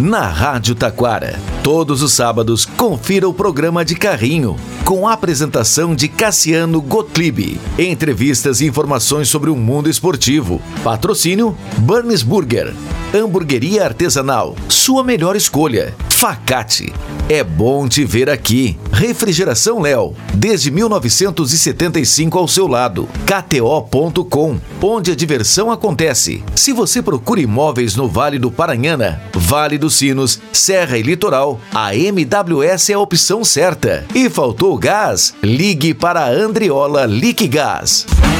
Na Rádio Taquara, todos os sábados, confira o programa de carrinho, com a apresentação de Cassiano Gottlieb. Entrevistas e informações sobre o mundo esportivo. Patrocínio Burns Burger. Hamburgueria artesanal, sua melhor escolha. Facate. É bom te ver aqui. Refrigeração Léo, desde 1975 ao seu lado. KTO.com, onde a diversão acontece. Se você procura imóveis no Vale do Paranhana, Vale dos Sinos, Serra e Litoral, a MWS é a opção certa. E faltou gás? Ligue para a Andriola Liquigás. Boa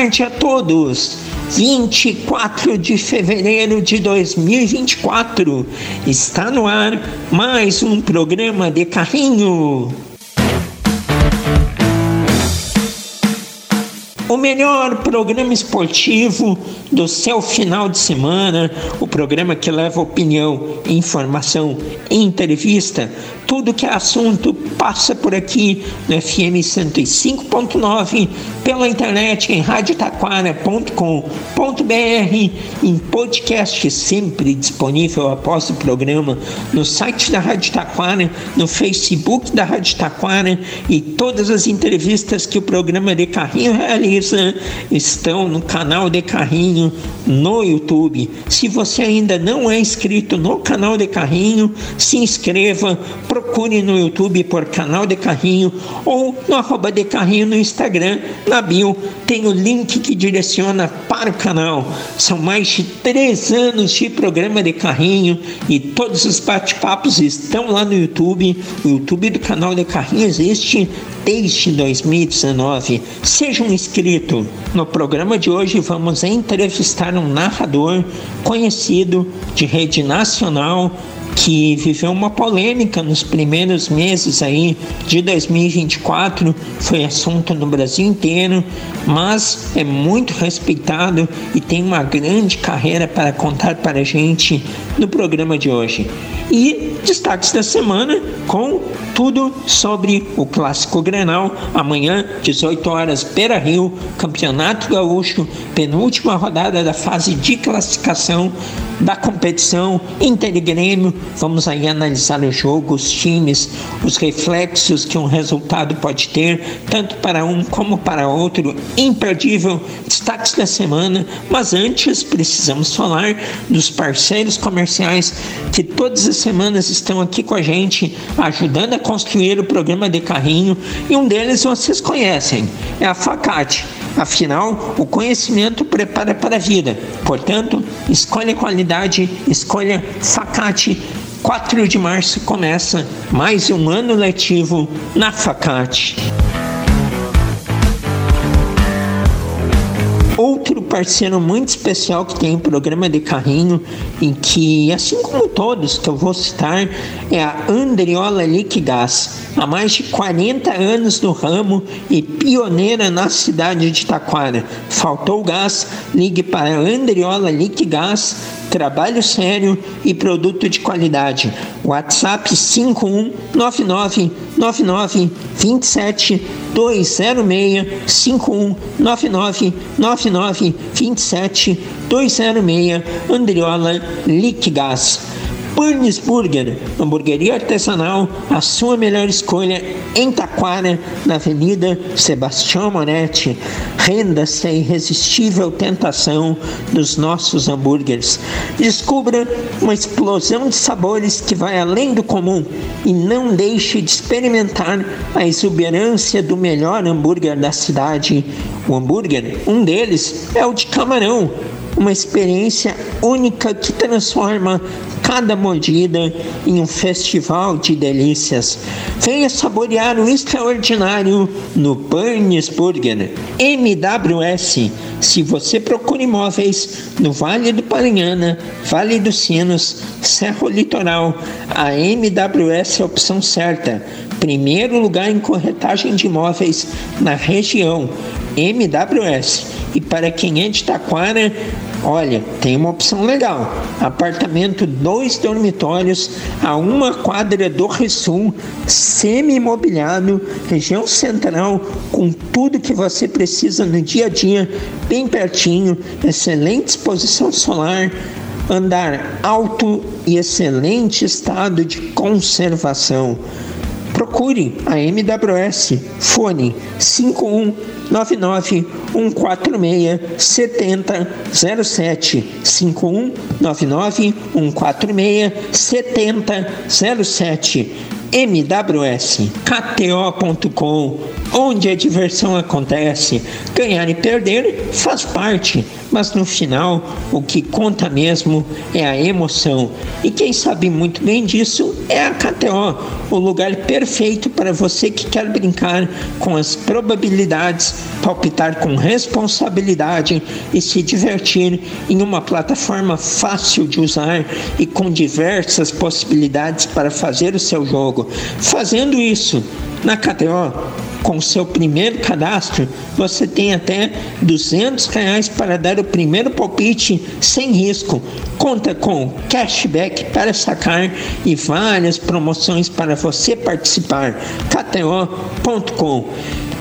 tarde a todos. 24 de fevereiro de 2024 está no ar mais um programa de carrinho. o melhor programa esportivo do seu final de semana, o programa que leva opinião, informação, entrevista, tudo que é assunto passa por aqui no FM 105.9, pela internet em radiotaquara.com.br, em podcast sempre disponível após o programa no site da Rádio Taquara, no Facebook da Rádio Taquara e todas as entrevistas que o programa de carrinho realiza estão no canal de Carrinho no YouTube. Se você ainda não é inscrito no canal de Carrinho, se inscreva, no YouTube por canal de Carrinho ou no arroba de Carrinho no Instagram, na bio tem o link que direciona para o canal. São mais de três anos de programa de Carrinho e todos os bate-papos estão lá no YouTube. O YouTube do canal de Carrinho existe desde 2019. Seja um inscrito. No programa de hoje vamos entrevistar um narrador conhecido de rede nacional que viveu uma polêmica nos primeiros meses aí de 2024, foi assunto no Brasil inteiro, mas é muito respeitado e tem uma grande carreira para contar para a gente no programa de hoje. E destaques da semana com tudo sobre o Clássico Grenal, amanhã, 18 horas, Beira Rio, Campeonato Gaúcho, penúltima rodada da fase de classificação da competição Inter Grêmio. Vamos aí analisar o jogo, os times, os reflexos que um resultado pode ter, tanto para um como para outro. Imperdível, destaques da semana. Mas antes, precisamos falar dos parceiros comerciais que todas as semanas estão aqui com a gente, ajudando a construir o programa de carrinho. E um deles vocês conhecem, é a Facate. Afinal, o conhecimento prepara para a vida. Portanto, escolha qualidade, escolha Facate. 4 de março começa mais um ano letivo na Facate. Outro parceiro muito especial que tem um programa de carrinho, em que, assim como todos que eu vou citar, é a Andriola Liquigás. Há mais de 40 anos no ramo e pioneira na cidade de Taquara. Faltou gás? Ligue para Andriola Liquigás trabalho sério e produto de qualidade. WhatsApp 5199 99 27 206 5199 99 27 206 Andriola Liquigás. Burns Burger, hamburgueria artesanal, a sua melhor escolha em Taquara, na Avenida Sebastião Moretti. Renda-se a irresistível tentação dos nossos hambúrgueres. Descubra uma explosão de sabores que vai além do comum e não deixe de experimentar a exuberância do melhor hambúrguer da cidade. O hambúrguer, um deles, é o de camarão uma experiência única que transforma cada mordida em um festival de delícias. Venha saborear o extraordinário no Burns Burger MWS. Se você procura imóveis no Vale do Paranhana, Vale dos Sinos, Serra Litoral, a MWS é a opção certa. Primeiro lugar em corretagem de imóveis na região. MWS. E para quem é de Taquara, olha, tem uma opção legal. Apartamento dois dormitórios a uma quadra do Sul, semi-imobiliado, região central, com tudo que você precisa no dia a dia, bem pertinho, excelente exposição solar, andar alto e excelente estado de conservação. Procure a MWS, fone 5199 146 7007 5199 146 7007 MWS, KTO.com, onde a diversão acontece. Ganhar e perder faz parte, mas no final o que conta mesmo é a emoção. E quem sabe muito bem disso é a KTO, o lugar perfeito para você que quer brincar com as probabilidades, palpitar com responsabilidade e se divertir em uma plataforma fácil de usar e com diversas possibilidades para fazer o seu jogo. Fazendo isso na KTO, com seu primeiro cadastro, você tem até 200 reais para dar o primeiro palpite sem risco. Conta com cashback para sacar e várias promoções para você participar. KTO.com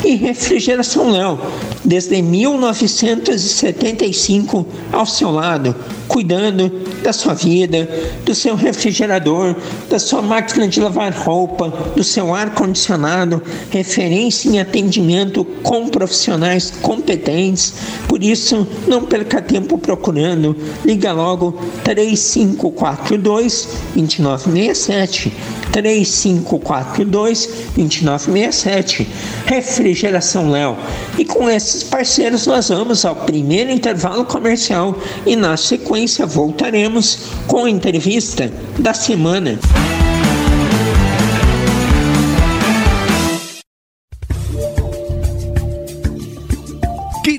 e Refrigeração Léo, desde 1975 ao seu lado, cuidando da sua vida, do seu refrigerador, da sua máquina de lavar roupa, do seu ar condicionado, referência em atendimento com profissionais competentes. Por isso, não perca tempo procurando. Liga logo 3542 2967 3542 2967 Refrigeração Léo. E com esses parceiros nós vamos ao primeiro intervalo comercial e na sequência voltaremos com a entrevista da semana.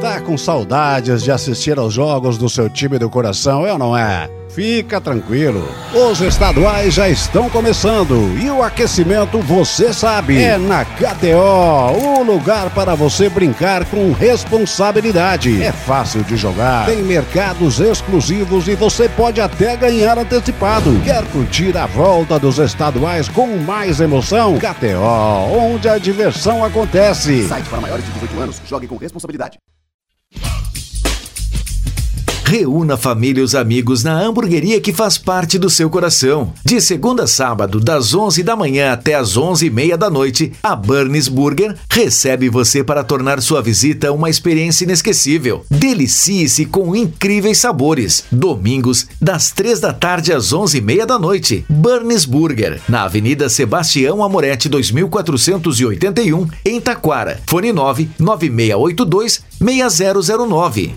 Tá com saudades de assistir aos jogos do seu time do coração, é ou não é? Fica tranquilo, os estaduais já estão começando e o aquecimento, você sabe, é na KTO, o lugar para você brincar com responsabilidade. É fácil de jogar, tem mercados exclusivos e você pode até ganhar antecipado. Quer curtir a volta dos estaduais com mais emoção? KTO, onde a diversão acontece. Site para maiores de 18 anos, jogue com responsabilidade. Reúna família e os amigos na hamburgueria que faz parte do seu coração. De segunda a sábado, das 11 da manhã até as 11 e meia da noite, a Burns Burger recebe você para tornar sua visita uma experiência inesquecível. Delicie-se com incríveis sabores. Domingos, das 3 da tarde às 11 e meia da noite. Burns Burger, na Avenida Sebastião Amoretti 2481, em Taquara. Fone 9 9682 6009.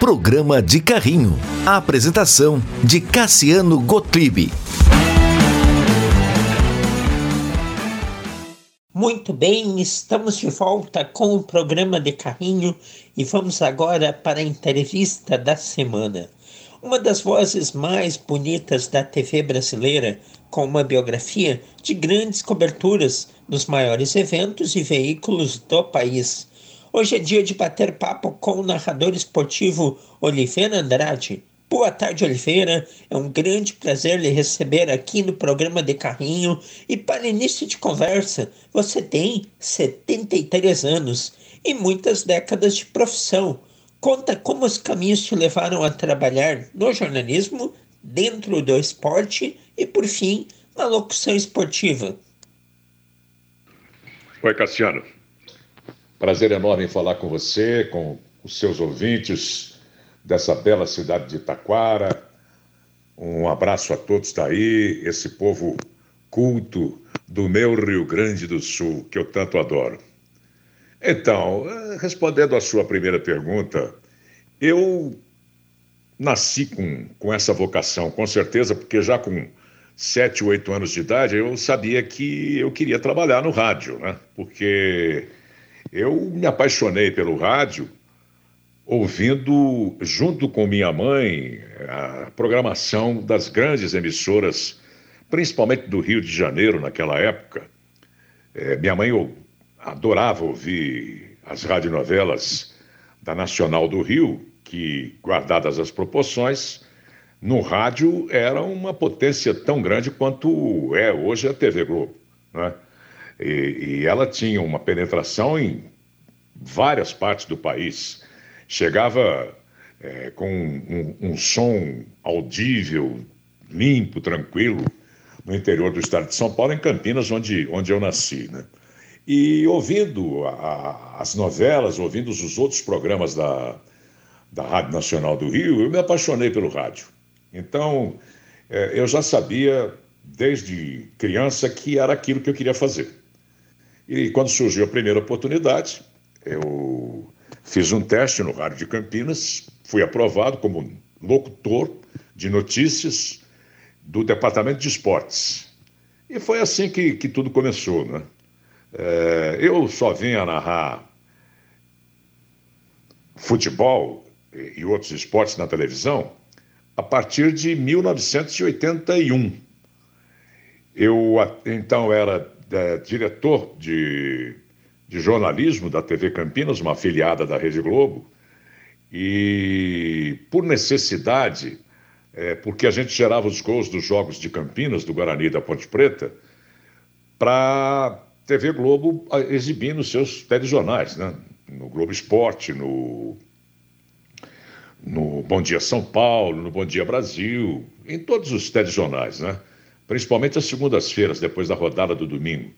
Programa de Carrinho. A apresentação de Cassiano Gottlieb. Muito bem, estamos de volta com o programa de Carrinho e vamos agora para a entrevista da semana. Uma das vozes mais bonitas da TV brasileira, com uma biografia de grandes coberturas nos maiores eventos e veículos do país. Hoje é dia de bater papo com o narrador esportivo Oliveira Andrade. Boa tarde, Oliveira. É um grande prazer lhe receber aqui no programa de Carrinho. E para início de conversa, você tem 73 anos e muitas décadas de profissão. Conta como os caminhos te levaram a trabalhar no jornalismo, dentro do esporte e, por fim, na locução esportiva. Oi, Cassiano. Prazer enorme em falar com você, com os seus ouvintes dessa bela cidade de Taquara. Um abraço a todos daí, esse povo culto do meu Rio Grande do Sul, que eu tanto adoro. Então, eh, respondendo à sua primeira pergunta, eu nasci com, com essa vocação, com certeza, porque já com sete, oito anos de idade eu sabia que eu queria trabalhar no rádio, né? Porque eu me apaixonei pelo rádio ouvindo, junto com minha mãe, a programação das grandes emissoras, principalmente do Rio de Janeiro naquela época. É, minha mãe adorava ouvir as radionovelas da Nacional do Rio, que, guardadas as proporções, no rádio era uma potência tão grande quanto é hoje a TV Globo. Né? E, e ela tinha uma penetração em várias partes do país. Chegava é, com um, um, som audível, limpo, tranquilo, no interior do estado de São Paulo, em Campinas, onde, onde eu nasci. Né? E ouvindo a, a, as novelas, ouvindo os outros programas da, da Rádio Nacional do Rio, eu me apaixonei pelo rádio. Então, é, eu já sabia, desde criança, que era aquilo que eu queria fazer. E quando surgiu a primeira oportunidade, eu fiz um teste no Rádio de Campinas, fui aprovado como locutor de notícias do Departamento de Esportes. E foi assim que, que tudo começou, né? É, eu só vinha narrar futebol e outros esportes na televisão a partir de 1981. Eu então era é, diretor de, de jornalismo da TV Campinas, uma afiliada da Rede Globo, e por necessidade, é, porque a gente gerava os gols dos jogos de Campinas, do Guarani e da Ponte Preta, para TV Globo exibindo seus telejornais, né? no Globo Esporte, no, no Bom Dia São Paulo, no Bom Dia Brasil, em todos os telejornais, né? Principalmente às segundas-feiras, depois da rodada do domingo.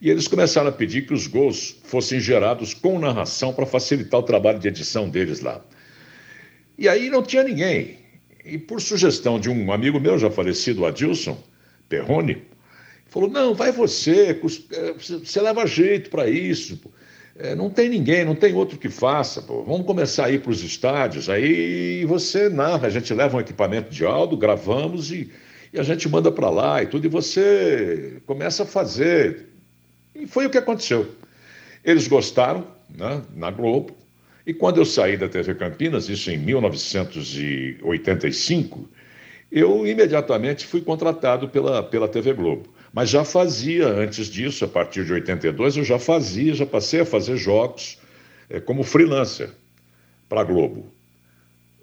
E eles começaram a pedir que os gols fossem gerados com narração para facilitar o trabalho de edição deles lá. E aí não tinha ninguém. E por sugestão de um amigo meu já falecido, Adilson Perrone, falou: não, vai você, é, você leva jeito para isso. É, não tem ninguém, não tem outro que faça. Pô. Vamos começar a ir para os estádios, aí você narra, a gente leva um equipamento de áudio, gravamos e e a gente manda para lá e tudo, e você começa a fazer. E foi o que aconteceu. Eles gostaram, né, na Globo, e quando eu saí da TV Campinas, isso em 1985, eu imediatamente fui contratado pela, pela TV Globo. Mas já fazia, antes disso, a partir de 82, eu já fazia, já passei a fazer jogos é, como freelancer para a Globo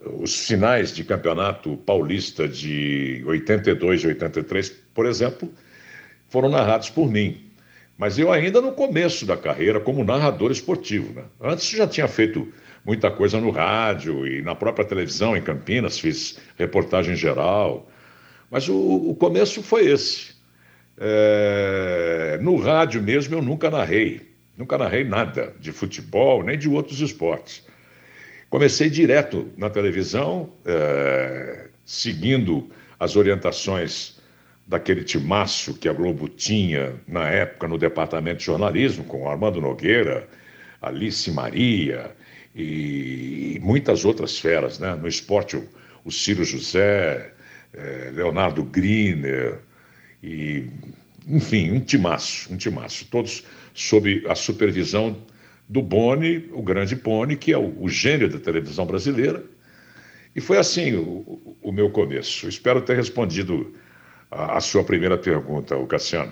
os finais de campeonato paulista de 82 e 83, por exemplo, foram narrados por mim. Mas eu ainda no começo da carreira como narrador esportivo. Né? Antes já tinha feito muita coisa no rádio e na própria televisão em Campinas, fiz reportagem geral. Mas o, o começo foi esse. É, no rádio mesmo eu nunca narrei. Nunca narrei nada de futebol nem de outros esportes. Comecei direto na televisão, é, seguindo as orientações daquele timaço que a Globo tinha na época no departamento de jornalismo, com Armando Nogueira, Alice Maria e muitas outras feras. Né? No esporte, o, o Ciro José, é, Leonardo Griner, e, enfim, um timaço, um timaço. Todos sob a supervisão do Boni, o grande Boni, que é o, o gênio da televisão brasileira. E foi assim o, o meu começo. Espero ter respondido a, a sua primeira pergunta, o Cassiano.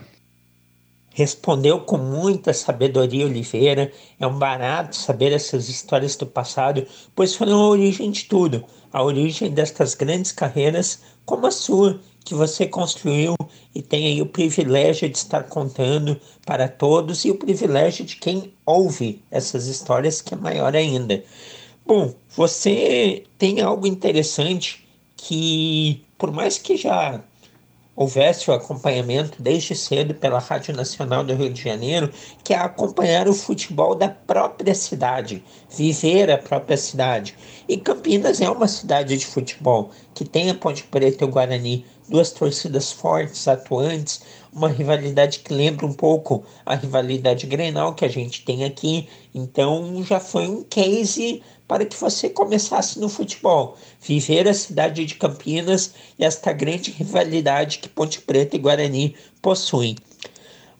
Respondeu com muita sabedoria Oliveira. É um barato saber essas histórias do passado, pois foram a origem de tudo, a origem destas grandes carreiras como a sua, que você construiu e tem aí o privilégio de estar contando para todos e o privilégio de quem ouve essas histórias, que é maior ainda. Bom, você tem algo interessante que, por mais que já houvesse o acompanhamento desde cedo pela Rádio Nacional do Rio de Janeiro, que é acompanhar o futebol da própria cidade, viver a própria cidade. E Campinas é uma cidade de futebol que tem a Ponte Preta e o Guarani, duas torcidas fortes, atuantes, uma rivalidade que lembra um pouco a rivalidade Grenal que a gente tem aqui. Então já foi um case para que você começasse no futebol, viver a cidade de Campinas e esta grande rivalidade que Ponte Preta e Guarani possuem.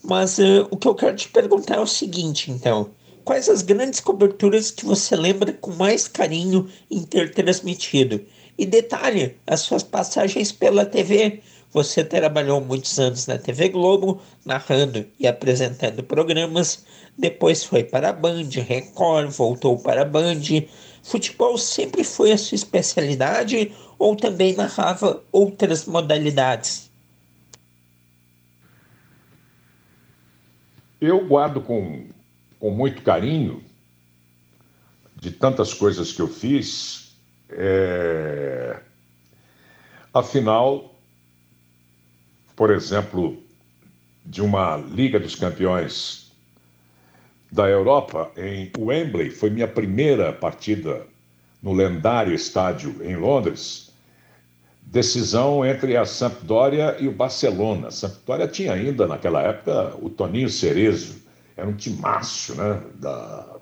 Mas uh, o que eu quero te perguntar é o seguinte, então. Quais as grandes coberturas que você lembra com mais carinho em ter transmitido? E detalhe, as suas passagens pela TV. Você trabalhou muitos anos na TV Globo, narrando e apresentando programas. Depois foi para a Band, Record, voltou para a Band. Futebol sempre foi a sua especialidade ou também narrava outras modalidades? Eu guardo com, com muito carinho de tantas coisas que eu fiz é... Afinal, por exemplo, de uma Liga dos Campeões da Europa em Wembley, foi minha primeira partida no lendário estádio em Londres. Decisão entre a Sampdoria e o Barcelona. A Sampdoria tinha ainda, naquela época, o Toninho Cerezo, era um timaço né, da,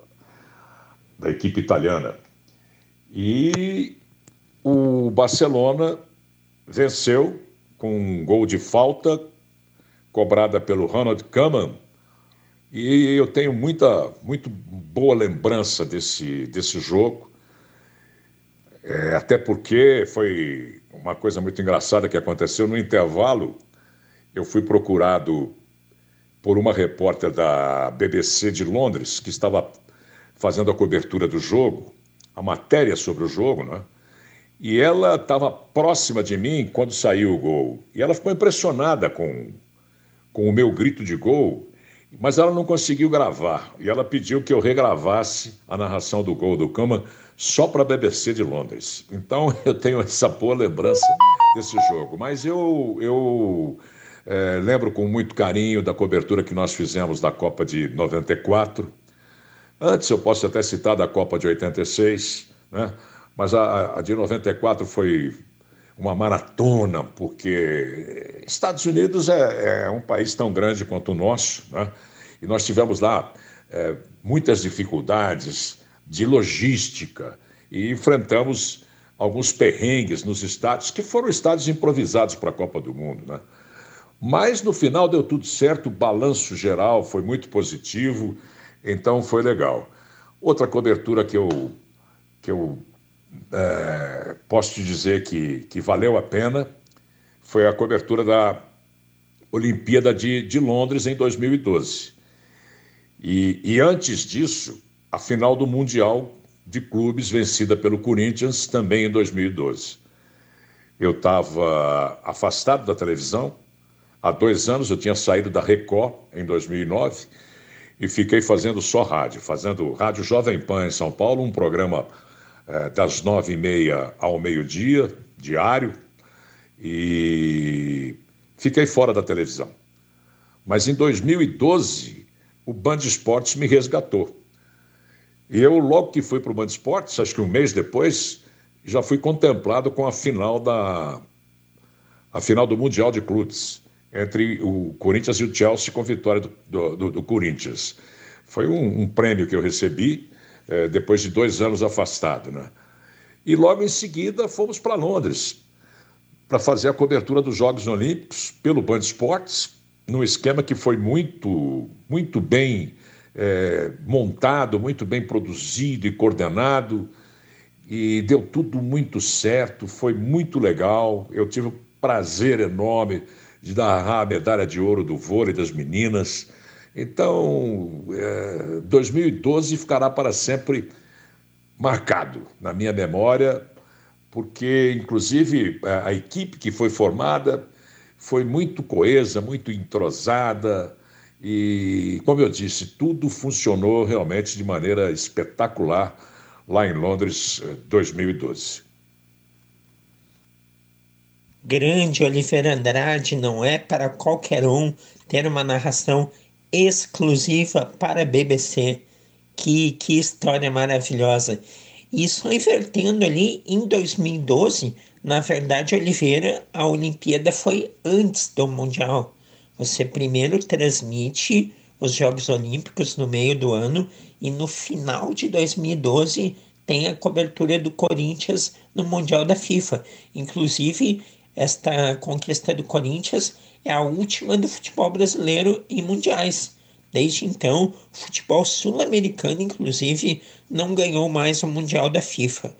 da equipe italiana. E o Barcelona venceu com um gol de falta cobrada pelo Ronald Koeman. E eu tenho muita, muito boa lembrança desse, desse jogo, é, até porque foi uma coisa muito engraçada que aconteceu no intervalo. Eu fui procurado por uma repórter da BBC de Londres que estava fazendo a cobertura do jogo a matéria sobre o jogo, né? E ela estava próxima de mim quando saiu o gol. E ela ficou impressionada com, com o meu grito de gol, mas ela não conseguiu gravar. E ela pediu que eu regravasse a narração do gol do Cama só para a BBC de Londres. Então eu tenho essa boa lembrança desse jogo. Mas eu, eu é, lembro com muito carinho da cobertura que nós fizemos da Copa de 94 Antes eu posso até citar da Copa de 86, né? mas a, a de 94 foi uma maratona, porque Estados Unidos é, é, um país tão grande quanto o nosso, né? e nós tivemos lá é, muitas dificuldades de logística e enfrentamos alguns perrengues nos estádios, que foram estádios improvisados para a Copa do Mundo. Né? Mas no final deu tudo certo, o balanço geral foi muito positivo. Então foi legal. Outra cobertura que eu, que eu é, posso te dizer que, que valeu a pena foi a cobertura da Olimpíada de, de Londres em 2012. E, e antes disso, a final do Mundial de Clubes vencida pelo Corinthians também em 2012. Eu estava afastado da televisão, Há dois anos eu tinha saído da Record em 2009 e fiquei fazendo só rádio, fazendo Rádio Jovem Pan em São Paulo, um programa é, das nove e meia ao meio-dia, diário, e fiquei fora da televisão. Mas em 2012, o Band Esportes me resgatou. E eu, logo que fui para o Band Esportes, acho que um mês depois, já fui contemplado com a final da a final do Mundial de Clubes entre o Corinthians e o Chelsea com vitória do, do, do Corinthians. Foi um, um, prêmio que eu recebi é, depois de dois anos afastado. Né? E logo em seguida fomos para Londres para fazer a cobertura dos Jogos Olímpicos pelo Band Esportes, num esquema que foi muito, muito bem é, montado, muito bem produzido e coordenado. E deu tudo muito certo, foi muito legal. Eu tive o prazer enorme de narrar a medalha de ouro do vôlei das meninas. Então, é, 2012 ficará para sempre marcado na minha memória, porque, inclusive, a, equipe que foi formada foi muito coesa, muito entrosada e, como eu disse, tudo funcionou realmente de maneira espetacular lá em Londres, 2012. Grande Oliveira Andrade não é para qualquer um ter uma narração exclusiva para a BBC. Que, que história maravilhosa! E só invertendo ali em 2012, na verdade, Oliveira, a Olimpíada foi antes do Mundial. Você primeiro transmite os Jogos Olímpicos no meio do ano e no final de 2012 tem a cobertura do Corinthians no Mundial da FIFA. Inclusive, esta conquista do Corinthians é a última do futebol brasileiro em mundiais. Desde então, o futebol sul-americano, inclusive, não ganhou mais o Mundial da FIFA.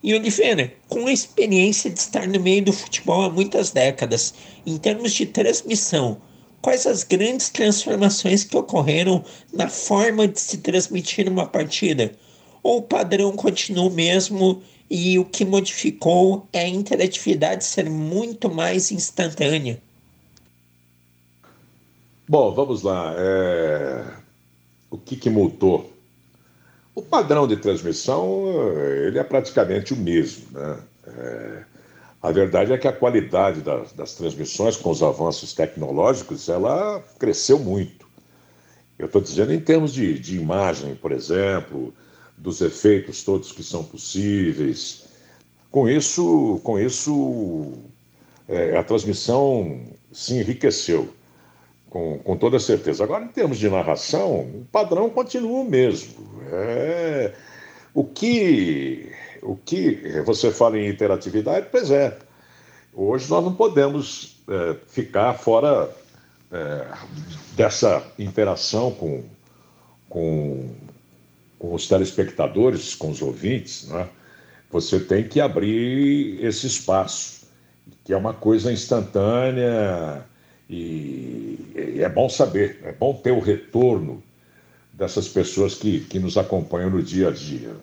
E Oliveira, com a experiência de estar no meio do futebol há muitas décadas, em termos de transmissão, quais as grandes transformações que ocorreram na forma de se transmitir uma partida? Ou o padrão continua o mesmo e o que modificou é a interatividade ser muito mais instantânea. Bom, vamos lá. É... O que, que mudou? O padrão de transmissão ele é praticamente o mesmo. Né? É... A verdade é que a qualidade das, das transmissões, com os avanços tecnológicos, ela cresceu muito. Eu estou dizendo em termos de, de imagem, por exemplo, dos efeitos todos que são possíveis. Com isso, com isso é, a transmissão se enriqueceu, com, com toda certeza. Agora, em termos de narração, o padrão continua o mesmo. É, o, que, o que você fala em interatividade, pois é. Hoje nós não podemos é, ficar fora é, dessa interação com, com com os telespectadores, com os ouvintes, né? você tem que abrir esse espaço, que é uma coisa instantânea e, é bom saber, é bom ter o retorno dessas pessoas que, que nos acompanham no dia a dia.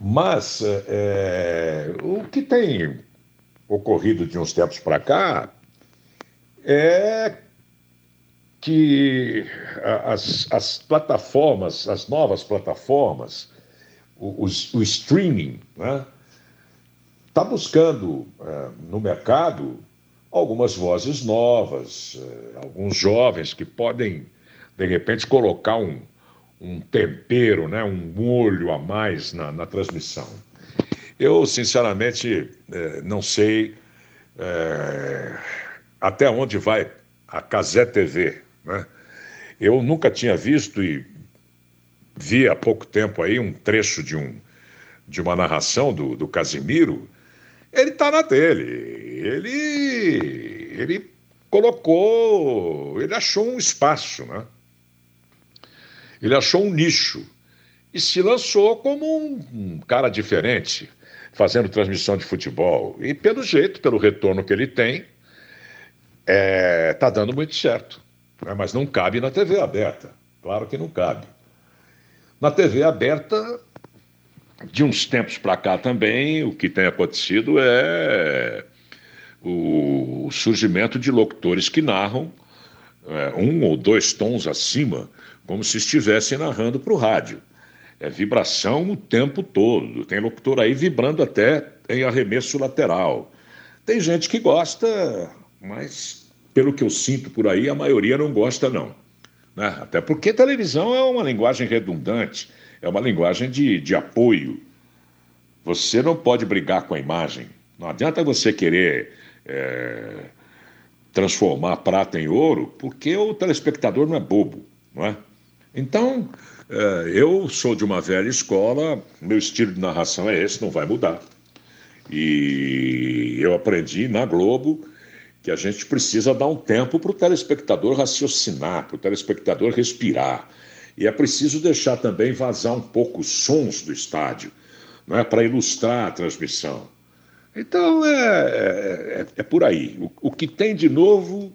Mas é, o que tem ocorrido de uns tempos para cá é que as, as plataformas, as novas plataformas, o, o, o streaming, está né, tá buscando é, no mercado algumas vozes novas, é, alguns jovens que podem, de repente, colocar um, um tempero, né, um molho a mais na, na transmissão. Eu, sinceramente, é, não sei até onde vai a Casé TV, né? Eu nunca tinha visto e vi há pouco tempo aí um trecho de, um, de uma narração do, do Casimiro. Ele está na dele. Ele, ele colocou, ele achou um espaço, né? Ele achou um nicho e se lançou como um, cara diferente, fazendo transmissão de futebol. E pelo jeito, pelo retorno que ele tem, está é, tá dando muito certo. Né? Mas não cabe na TV aberta. Claro que não cabe. Na TV aberta, de uns tempos para cá também, o que tem acontecido é o surgimento de locutores que narram é, um ou dois tons acima, como se estivessem narrando para o rádio. É vibração o tempo todo. Tem locutor aí vibrando até em arremesso lateral. Tem gente que gosta, mas pelo que eu sinto por aí, a maioria não gosta, não. Né? Até porque televisão é uma linguagem redundante, é uma linguagem de, de apoio. Você não pode brigar com a imagem. Não adianta você querer é, transformar prata em ouro, porque o telespectador não é bobo, não é? Então, é, eu sou de uma velha escola, meu estilo de narração é esse, não vai mudar. E eu aprendi na Globo que a gente precisa dar um tempo para o telespectador raciocinar, para o telespectador respirar. E é preciso deixar também vazar um pouco os sons do estádio, não é para ilustrar a transmissão. Então é, é, é por aí. O, o, que tem de novo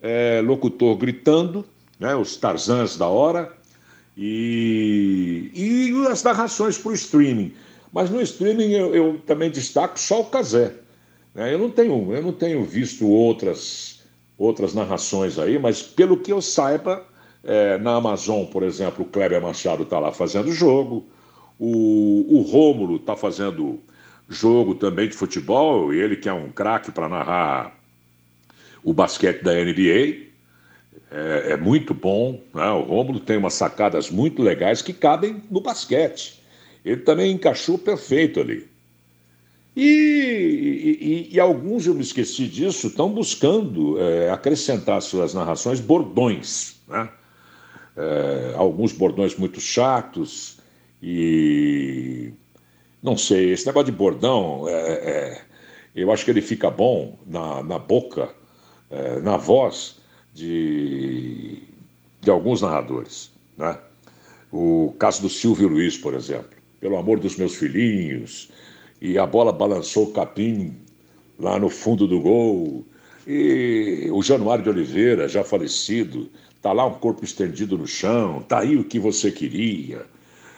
é locutor gritando, né, os Tarzans da hora, e, e as narrações para o streaming. Mas no streaming eu, eu, também destaco só o Casé. Né? Eu, não tenho, eu não tenho visto outras, outras narrações aí, mas pelo que eu saiba, é, na Amazon, por exemplo, o Kleber Machado está lá fazendo jogo, o, o Rômulo está fazendo jogo também de futebol, ele que é um craque para narrar o basquete da NBA, é, é muito bom. Né? O Rômulo tem umas sacadas muito legais que cabem no basquete. Ele também encaixou perfeito ali. E, e, e alguns, eu me esqueci disso, estão buscando é, acrescentar suas narrações bordões. Né? É, alguns bordões muito chatos e não sei, esse negócio de bordão, é, é, eu acho que ele fica bom na, na boca, é, na voz de, de alguns narradores. Né? O caso do Silvio Luiz, por exemplo. Pelo amor dos meus filhinhos, e a bola balançou o capim lá no fundo do gol. E o Januário de Oliveira, já falecido, está lá um corpo estendido no chão, tá aí o que você queria.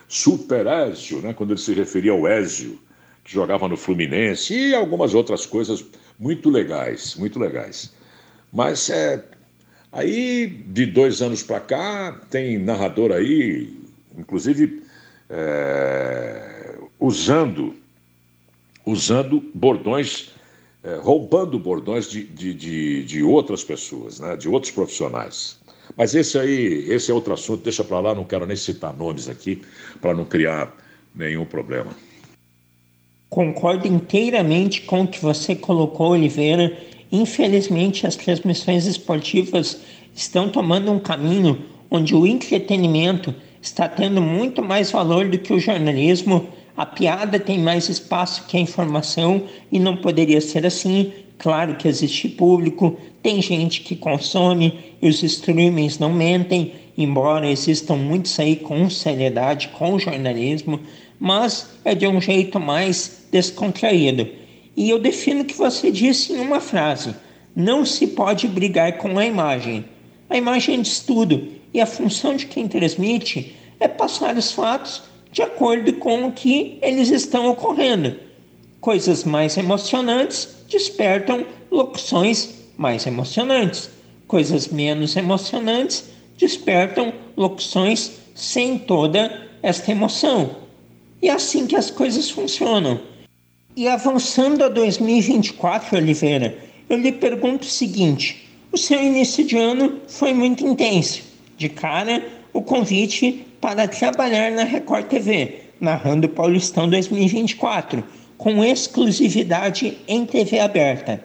Super Ézio, né, quando ele se referia ao Ézio, que jogava no Fluminense, e algumas outras coisas muito legais, muito legais. Mas é, aí, de dois anos para cá, tem narrador aí, inclusive é, usando, usando bordões, é, roubando bordões de, de, de, de outras pessoas, né, de outros profissionais. Mas esse aí, esse é outro assunto, deixa para lá, não quero nem citar nomes aqui para não criar nenhum problema. Concordo inteiramente com o que você colocou, Oliveira. Infelizmente, as transmissões esportivas estão tomando um caminho onde o entretenimento está tendo muito mais valor do que o jornalismo. A piada tem mais espaço que a informação e não poderia ser assim. Claro que existe público, tem gente que consome e os streamings não mentem, embora existam muitos aí com seriedade, com jornalismo, mas é de um jeito mais descontraído. E eu defino o que você disse em uma frase: não se pode brigar com a imagem. A imagem diz tudo e a função de quem transmite é passar os fatos de acordo com o que eles estão ocorrendo. Coisas mais emocionantes despertam locuções mais emocionantes. Coisas menos emocionantes despertam locuções sem toda esta emoção. E é assim que as coisas funcionam. E avançando a 2024, Oliveira, eu lhe pergunto o seguinte: o seu início de ano foi muito intenso. De cara, o convite para trabalhar na Record TV, narrando Paulistão 2024 com exclusividade em TV aberta.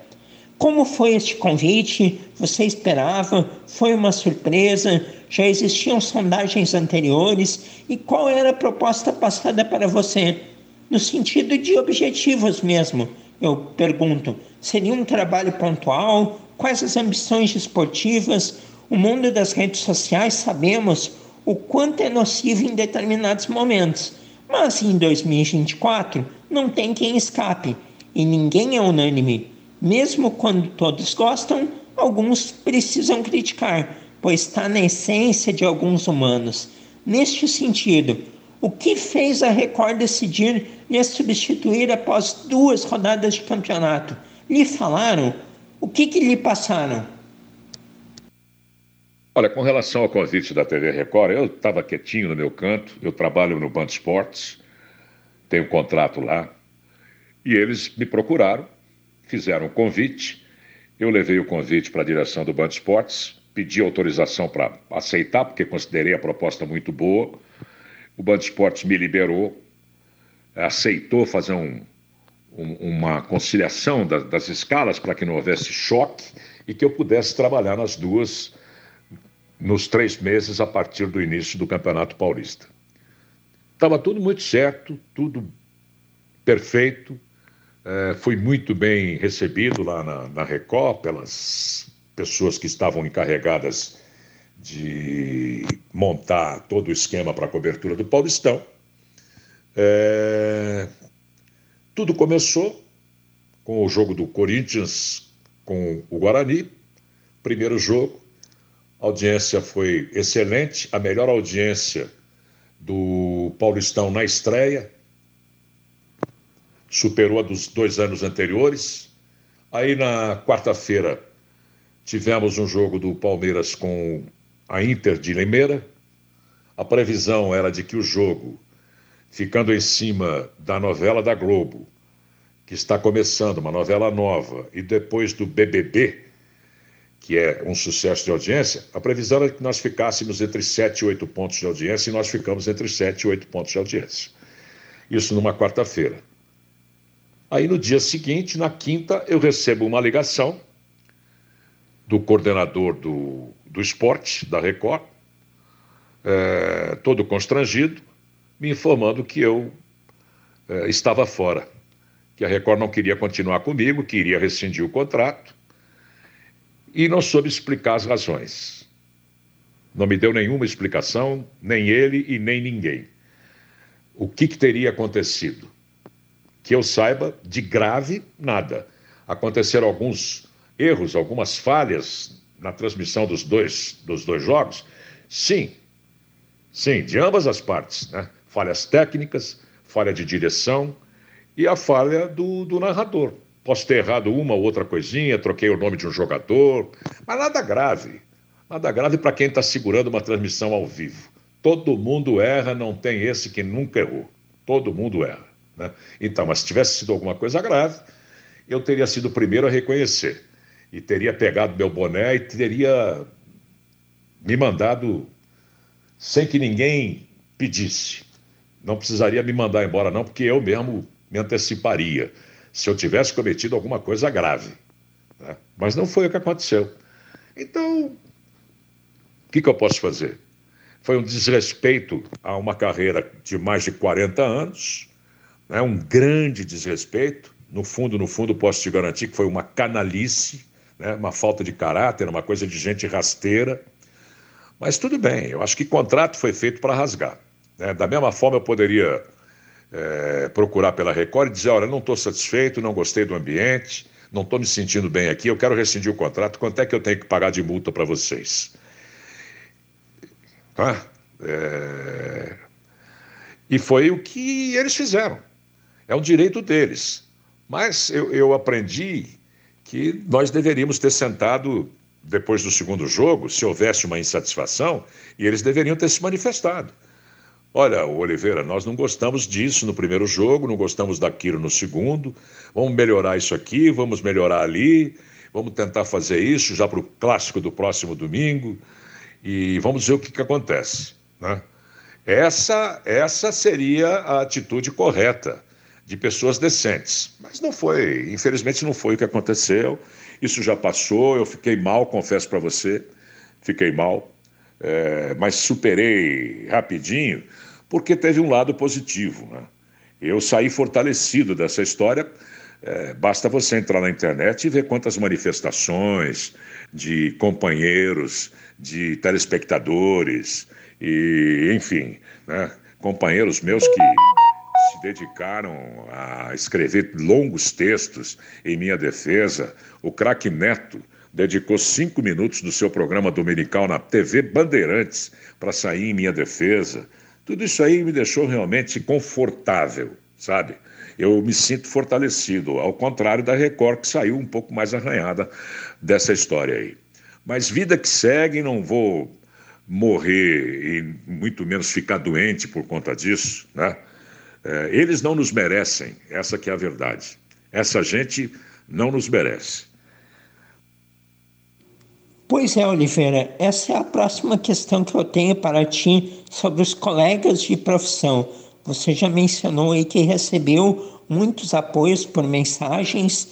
Como foi este convite? Você esperava? Foi uma surpresa? Já existiam sondagens anteriores? E qual era a proposta passada para você? No sentido de objetivos mesmo, eu pergunto: seria um trabalho pontual? Quais as ambições esportivas? O mundo das redes sociais sabemos o quanto é nocivo em determinados momentos. Mas em 2024 não tem quem escape e ninguém é unânime. Mesmo quando todos gostam, alguns precisam criticar, pois está na essência de alguns humanos. Neste sentido, o que fez a Record decidir me substituir após duas rodadas de campeonato? lhe falaram? O que, que lhe passaram? Olha, com relação ao convite da TV Record, eu estava quietinho no meu canto, eu trabalho no Band Esportes, tenho um contrato lá, e eles me procuraram, fizeram um convite, eu levei o convite para a direção do Band Esportes, pedi autorização para aceitar, porque considerei a proposta muito boa, o Band Esportes me liberou, aceitou fazer um, um, uma conciliação das, das escalas para que não houvesse choque e que eu pudesse trabalhar nas duas nos três meses a partir do início do Campeonato Paulista. Estava tudo muito certo, tudo perfeito. É, fui muito bem recebido lá na, na Record pelas pessoas que estavam encarregadas de montar todo o esquema para a cobertura do Paulistão. É, tudo começou com o jogo do Corinthians com o Guarani, primeiro jogo, a audiência foi excelente, a melhor audiência do Paulistão na estreia, superou a dos dois anos anteriores. Aí na quarta-feira tivemos um jogo do Palmeiras com a Inter de Limeira. A previsão era de que o jogo, ficando em cima da novela da Globo, que está começando, uma novela nova, e depois do BBB, que é um sucesso de audiência, a previsão era que nós ficássemos entre 7 e 8 pontos de audiência e nós ficamos entre 7 e 8 pontos de audiência. Isso numa quarta-feira. Aí no dia seguinte, na quinta, eu recebo uma ligação do coordenador do, do esporte, da Record, é, todo constrangido, me informando que eu é, estava fora, que a Record não queria continuar comigo, que iria rescindir o contrato e não soube explicar as razões. Não me deu nenhuma explicação, nem ele e nem ninguém. O que, que teria acontecido? Que eu saiba, de grave, nada. Aconteceram alguns erros, algumas falhas na transmissão dos dois, dos dois jogos? Sim, sim, de ambas as partes. Né? Falhas técnicas, falha de direção e a falha do, do narrador. Posso ter errado uma ou outra coisinha, troquei o nome de um jogador, mas nada grave. Nada grave para quem está segurando uma transmissão ao vivo. Todo mundo erra, não tem esse que nunca errou. Todo mundo erra. Né? Então, mas se tivesse sido alguma coisa grave, eu teria sido o primeiro a reconhecer. E teria pegado meu boné e teria me mandado sem que ninguém pedisse. Não precisaria me mandar embora, não, porque eu mesmo me anteciparia se eu tivesse cometido alguma coisa grave. Né? Mas não foi o que aconteceu. Então, o que, que eu posso fazer? Foi um desrespeito a uma carreira de mais de 40 anos, né? um grande desrespeito. No fundo, no fundo, posso te garantir que foi uma canalice, né? uma falta de caráter, uma coisa de gente rasteira. Mas tudo bem, eu acho que contrato foi feito para rasgar. Né? Da mesma forma, eu poderia é, procurar pela Record e dizer: olha, não estou satisfeito, não gostei do ambiente, não estou me sentindo bem aqui, eu quero rescindir o contrato, quanto é que eu tenho que pagar de multa para vocês? Tá? É... E foi o que eles fizeram. É um direito deles. Mas eu, eu aprendi que nós deveríamos ter sentado depois do segundo jogo, se houvesse uma insatisfação, e eles deveriam ter se manifestado. Olha, Oliveira, nós não gostamos disso no primeiro jogo, não gostamos daquilo no segundo. Vamos melhorar isso aqui, vamos melhorar ali, vamos tentar fazer isso já para o clássico do próximo domingo e vamos ver o que, que acontece. Né? Essa, essa seria a atitude correta de pessoas decentes. Mas não foi, infelizmente não foi o que aconteceu. Isso já passou, eu fiquei mal, confesso para você, fiquei mal é, mas superei rapidinho, porque teve um lado positivo. Né? Eu saí fortalecido dessa história. É, basta você entrar na internet e ver quantas manifestações de companheiros, de telespectadores, e enfim, né? companheiros meus que se dedicaram a escrever longos textos em minha defesa. O craque Neto dedicou cinco minutos do seu programa dominical na TV Bandeirantes para sair em minha defesa. Tudo isso aí me deixou realmente confortável, sabe? eu me sinto fortalecido, ao contrário da Record, que saiu um pouco mais arranhada dessa história aí. Mas vida que segue, não vou morrer e muito menos ficar doente por conta disso, né? É, eles não nos merecem, essa que é a verdade. Essa gente não nos merece. Pois é, Oliveira, essa é a próxima questão que eu tenho para ti sobre os colegas de profissão. Você já mencionou aí que recebeu muitos apoios por mensagens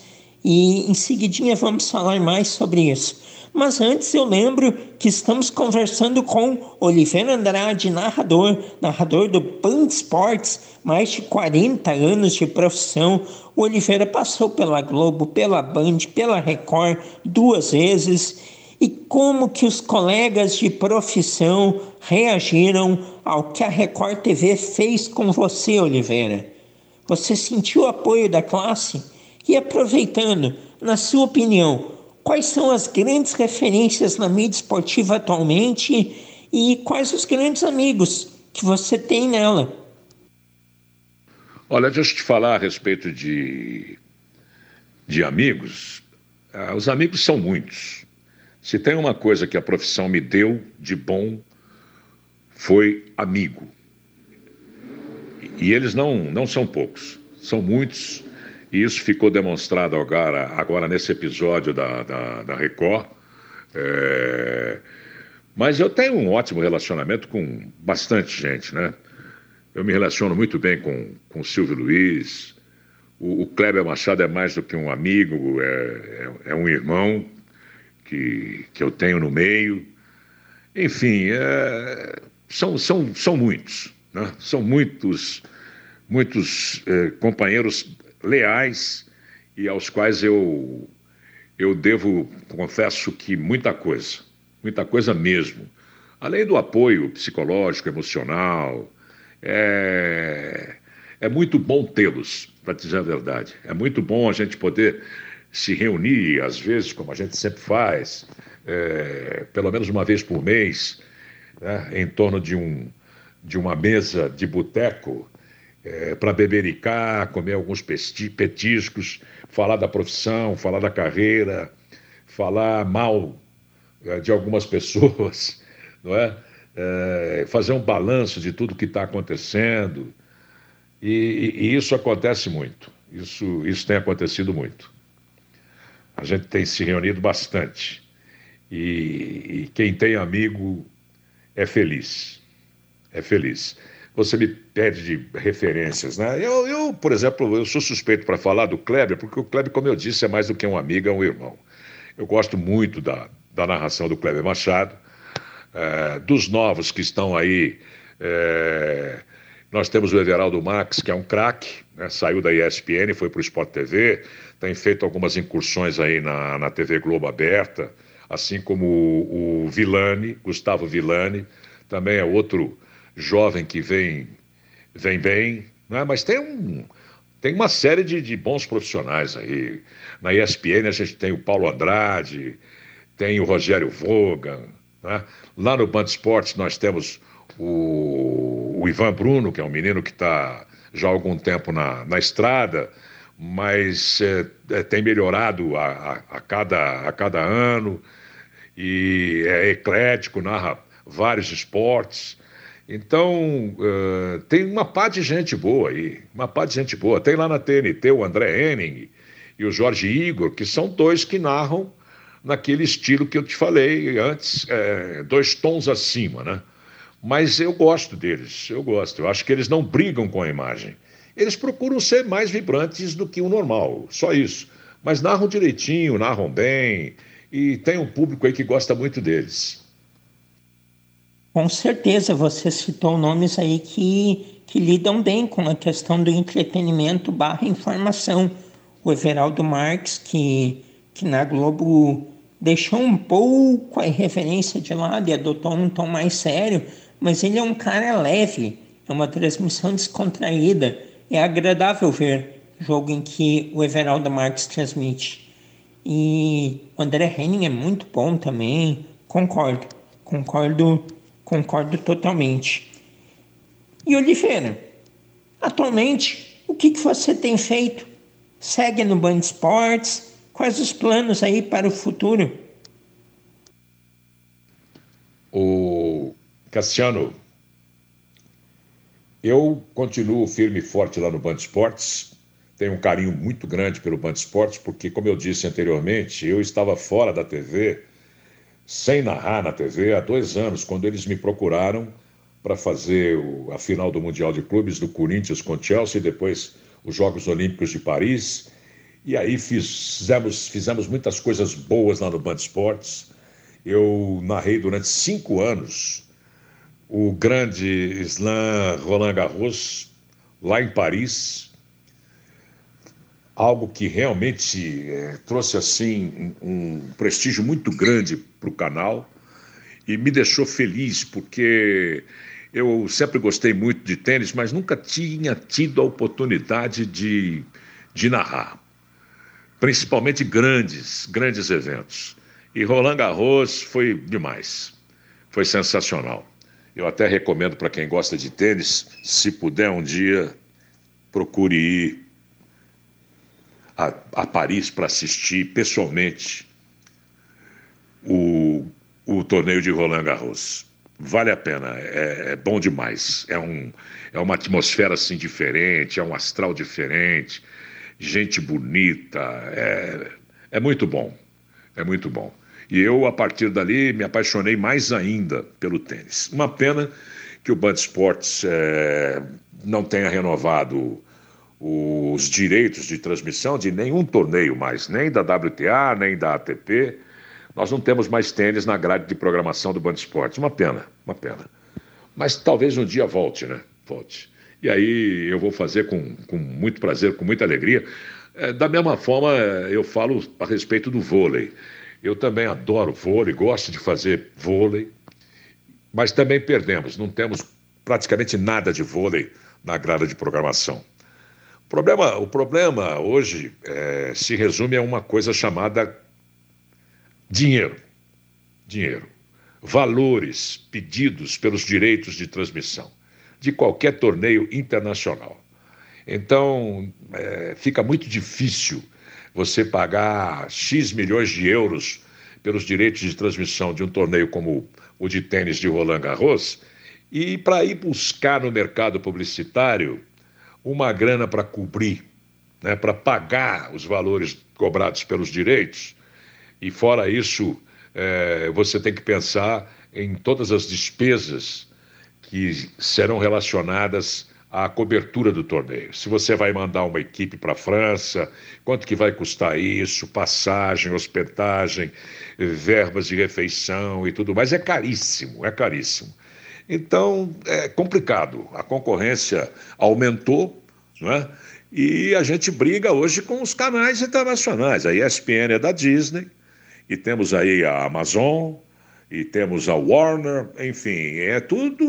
e em seguidinha vamos falar mais sobre isso. Mas antes eu lembro que estamos conversando com Oliveira Andrade, narrador, narrador do Band Sports, mais de 40 anos de profissão. O Oliveira passou pela Globo, pela Band, pela Record duas vezes. E como que os colegas de profissão reagiram ao que a Record TV fez com você, Oliveira? Você sentiu o apoio da classe? E aproveitando, na sua opinião, quais são as grandes referências na mídia esportiva atualmente e quais os grandes amigos que você tem nela? Olha, deixa eu te falar a respeito de, de amigos. Ah, os amigos são muitos. Se tem uma coisa que a profissão me deu de bom, foi amigo. E eles não, não são poucos, são muitos e isso ficou demonstrado agora, agora nesse episódio da, da, da Record. É... Mas eu tenho um ótimo relacionamento com bastante gente, né? Eu me relaciono muito bem com, com o Silvio Luiz. O, o Kleber Machado é mais do que um amigo, é, é, é um irmão que, que eu tenho no meio. Enfim, é, são, são, são muitos, né? São muitos, muitos é, companheiros leais e aos quais eu, eu devo, confesso que muita coisa, muita coisa mesmo. Além do apoio psicológico, emocional, é, é muito bom tê-los, para dizer a verdade. É muito bom a gente poder se reunir, às vezes, como a gente sempre faz, é, pelo menos uma vez por mês, né, em torno de, um, de uma mesa de boteco é, para bebericar, comer alguns petiscos, falar da profissão, falar da carreira, falar mal é, de algumas pessoas, não é? é fazer um balanço de tudo que está acontecendo. E, e, isso acontece muito. Isso, isso tem acontecido muito. A gente tem se reunido bastante. E, e quem tem amigo é feliz. É feliz você me pede de referências, né? Eu, eu por exemplo, eu sou suspeito para falar do Kleber, porque o Kleber, como eu disse, é mais do que um amigo, é um irmão. Eu gosto muito da, da narração do Kleber Machado, é, dos novos que estão aí. É, nós temos o Everaldo Max, que é um craque, né? saiu da ESPN, foi para o Sport TV, tem feito algumas incursões aí na, na TV Globo aberta, assim como o, o Gustavo Villani, também é outro jovem que vem, vem bem, né? mas tem, um, tem uma série de, de bons profissionais aí. Na ESPN a gente tem o Paulo Andrade, tem o Rogério Vogan. Né? Lá no Band Esportes nós temos o, o Ivan Bruno, que é um menino que está já há algum tempo na, na estrada, mas é, é, tem melhorado a, a, a, cada, a cada ano e é eclético, narra vários esportes. Então, uh, tem uma pá de gente boa aí, uma pá de gente boa. Tem lá na TNT o André Henning e o Jorge Igor, que são dois que narram naquele estilo que eu te falei antes, é, dois tons acima, né? Mas eu gosto deles, eu gosto. Eu acho que eles não brigam com a imagem. Eles procuram ser mais vibrantes do que o normal, só isso. Mas narram direitinho, narram bem, e tem um público aí que gosta muito deles. Com certeza, você citou nomes aí que, que lidam bem com a questão do entretenimento barra informação. O Everaldo Marques, que, que na Globo deixou um pouco a irreverência de lado e adotou um tom mais sério, mas ele é um cara leve, é uma transmissão descontraída, é agradável ver jogo em que o Everaldo Marques transmite. E o André Henning é muito bom também, concordo, concordo Concordo totalmente. E Oliveira, atualmente O que, que você tem feito? Segue no Band Esportes? Quais os planos aí para o futuro? O Cassiano, eu continuo firme e forte lá no Band Esportes. Tenho um carinho muito grande pelo Band Esportes, porque, como eu disse anteriormente, eu estava fora da TV, sem narrar na TV, há dois anos, quando eles me procuraram para fazer a final do Mundial de Clubes do Corinthians com Chelsea depois os Jogos Olímpicos de Paris. E aí fizemos, fizemos muitas coisas boas lá no Band Esportes. Eu narrei durante cinco anos o grande slam Roland Garros, lá em Paris. Algo que realmente é, trouxe assim um prestígio muito grande para o canal e me deixou feliz, porque eu sempre gostei muito de tênis, mas nunca tinha tido a oportunidade de, de narrar, principalmente grandes, grandes eventos. E Roland Garros foi demais, foi sensacional. Eu até recomendo para quem gosta de tênis, se puder um dia, procure ir a, a Paris para assistir pessoalmente o, o torneio de Roland Garros. Vale a pena, é, é, bom demais. É, um, é uma atmosfera assim diferente, é um astral diferente, gente bonita, é, é muito bom, é muito bom. E eu, a partir dali, me apaixonei mais ainda pelo tênis. Uma pena que o Band Esportes é, não tenha renovado os direitos de transmissão de nenhum torneio mais, nem da WTA, nem da ATP. Nós não temos mais tênis na grade de programação do Band Esportes. Uma pena, uma pena. Mas talvez um dia volte, né? Volte. E aí eu vou fazer com, com muito prazer, com muita alegria. É, da mesma forma, eu falo a respeito do vôlei. Eu também adoro vôlei, gosto de fazer vôlei, mas também perdemos, não temos praticamente nada de vôlei na grada de programação. O problema, o problema hoje é, se resume a uma coisa chamada dinheiro. Dinheiro. Valores pedidos pelos direitos de transmissão de qualquer torneio internacional. Então, é, fica muito difícil você pagar X milhões de euros pelos direitos de transmissão de um torneio como o de tênis de Roland Garros e para ir buscar no mercado publicitário uma grana para cobrir, né, para pagar os valores cobrados pelos direitos. E fora isso, é, você tem que pensar em todas as despesas que serão relacionadas a cobertura do torneio. Se você vai mandar uma equipe para a França, quanto que vai custar isso, passagem, hospedagem, verbas de refeição e tudo mais, é caríssimo, é caríssimo. Então, é complicado. A concorrência aumentou, não é? E a gente briga hoje com os canais internacionais. A ESPN é da Disney, e temos aí a Amazon, e temos a Warner, enfim, é tudo,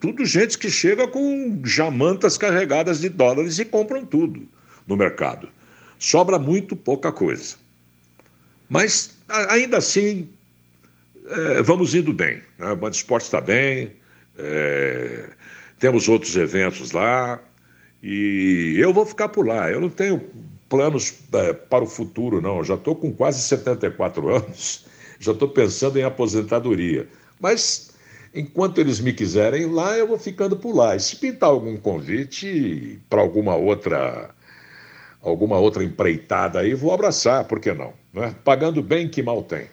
tudo gente que chega com jamantas carregadas de dólares e compram tudo no mercado. Sobra muito pouca coisa. Mas ainda assim, é, vamos indo bem. Né? O Band Esporte está bem, é, temos outros eventos lá e eu vou ficar por lá. Eu não tenho planos é, para o futuro, não. Eu já estou com quase 74 anos já estou pensando em aposentadoria. Mas enquanto eles me quiserem lá, eu vou ficando por lá. E se pintar algum convite para alguma outra alguma outra empreitada aí, vou abraçar, por que não? Né? Pagando bem que mal tem.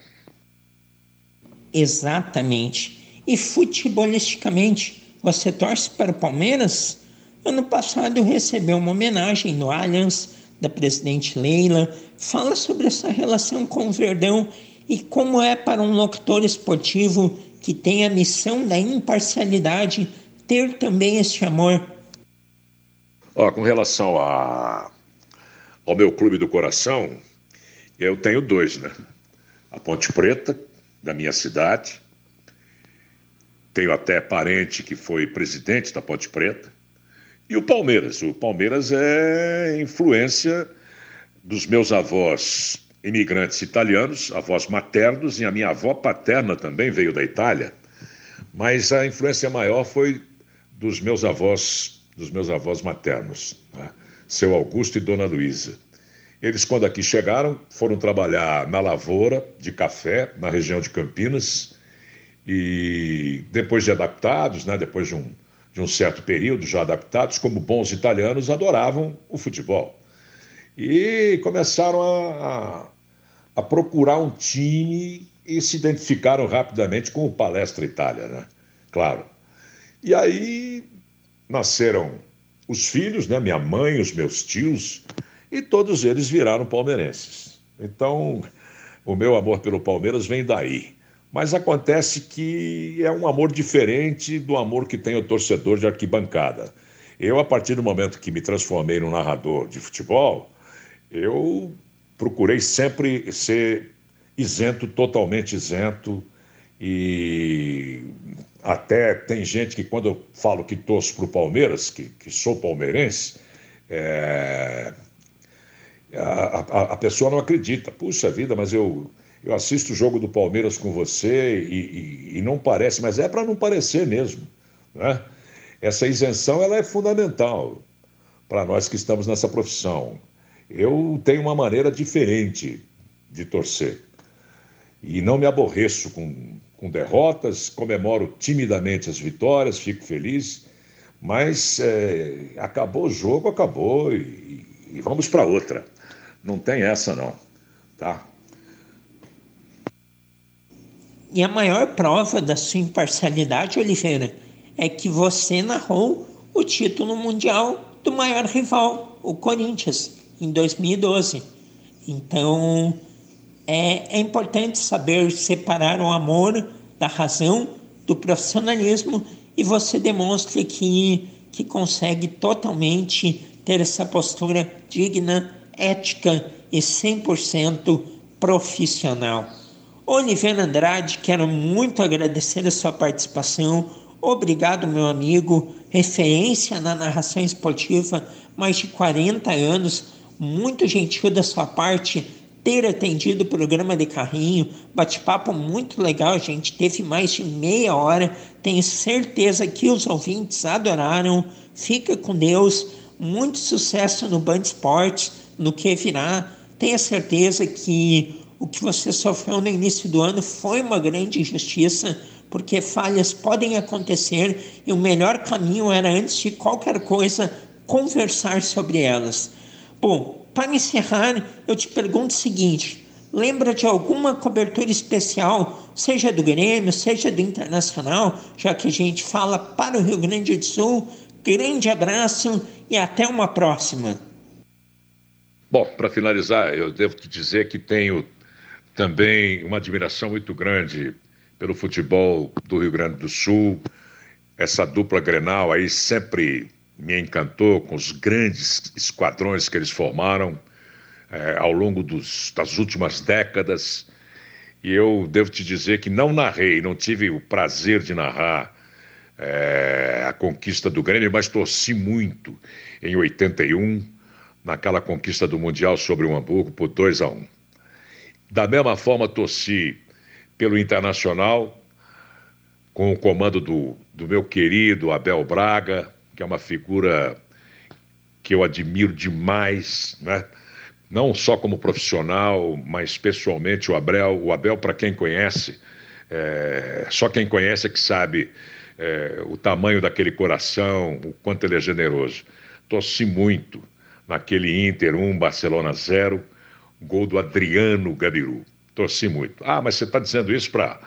Exatamente. E futebolisticamente, você torce para o Palmeiras? Ano passado recebeu uma homenagem no Allianz da presidente Leila. Fala sobre essa relação com o Verdão e como é para um locutor esportivo que tem a missão da imparcialidade ter também este amor? Ó, com relação a, ao meu clube do coração, eu tenho dois, né? A Ponte Preta, da minha cidade. Tenho até parente que foi presidente da Ponte Preta. E o Palmeiras. O Palmeiras é influência dos meus avós imigrantes italianos, avós maternos, e a minha avó paterna também veio da Itália, mas a influência maior foi dos meus avós dos meus avós maternos, né? seu Augusto e Dona Luísa. Eles, quando aqui chegaram, foram trabalhar na lavoura de café, na região de Campinas, e depois de adaptados, né, depois de um, de um certo período já adaptados, como bons italianos, adoravam o futebol. E começaram a, a, procurar um time e se identificaram rapidamente com o Palestra Itália, né? Claro. E aí nasceram os filhos, né? Minha mãe, os meus tios, e todos eles viraram palmeirenses. Então, o meu amor pelo Palmeiras vem daí. Mas acontece que é um amor diferente do amor que tem o torcedor de arquibancada. Eu, a partir do momento que me transformei num narrador de futebol, eu procurei sempre ser isento, totalmente isento. E até tem gente que, quando eu falo que torço para o Palmeiras, que, que sou palmeirense, é... a, a, a, pessoa não acredita. Puxa vida, mas eu, eu assisto o jogo do Palmeiras com você e, e, e não parece, mas é para não parecer mesmo. Né? Essa isenção ela é fundamental para nós que estamos nessa profissão. Eu tenho uma maneira diferente de torcer. E não me aborreço com, com derrotas, comemoro timidamente as vitórias, fico feliz, mas é, acabou o jogo, acabou e, e vamos para outra. Não tem essa não, tá? E a maior prova da sua imparcialidade, Oliveira, é que você narrou o título mundial do maior rival, o Corinthians, em 2012. Então, é, é importante saber separar o amor da razão do profissionalismo e você demonstra que, que consegue totalmente ter essa postura digna, ética e 100% profissional. Oliveira Andrade, quero muito agradecer a sua participação. Obrigado, meu amigo, referência na narração esportiva, mais de 40 anos, muito gentil da sua parte ter atendido o programa de carrinho, bate-papo muito legal, gente teve mais de meia hora, tenho certeza que os ouvintes adoraram. Fica com Deus, muito sucesso no Band Esportes, no que virá. Tenha certeza que o que você sofreu no início do ano foi uma grande injustiça, porque falhas podem acontecer e o melhor caminho era, antes de qualquer coisa, conversar sobre elas. Bom, para encerrar, eu te pergunto o seguinte: lembra de alguma cobertura especial, seja do Grêmio, seja do Internacional, já que a gente fala para o Rio Grande do Sul? Grande abraço e até uma próxima. Bom, para finalizar, eu devo te dizer que tenho também uma admiração muito grande pelo futebol do Rio Grande do Sul. Essa dupla Grenal aí sempre me encantou com os grandes esquadrões que eles formaram é, ao longo dos, das últimas décadas. E eu devo te dizer que não narrei, não tive o prazer de narrar é, a conquista do Grêmio, mas torci muito em 81, naquela conquista do Mundial sobre o Hamburgo por 2 a 1. Da mesma forma, torci pelo Internacional, com o comando do, do meu querido Abel Braga, que é uma figura que eu admiro demais, né? não só como profissional, mas pessoalmente o Abel, o Abel para quem conhece, é, só quem conhece é que sabe é, o tamanho daquele coração, o quanto ele é generoso. Torci muito naquele Inter 1, Barcelona 0, gol do Adriano Gabiru. Torci muito. Ah, mas você está dizendo isso para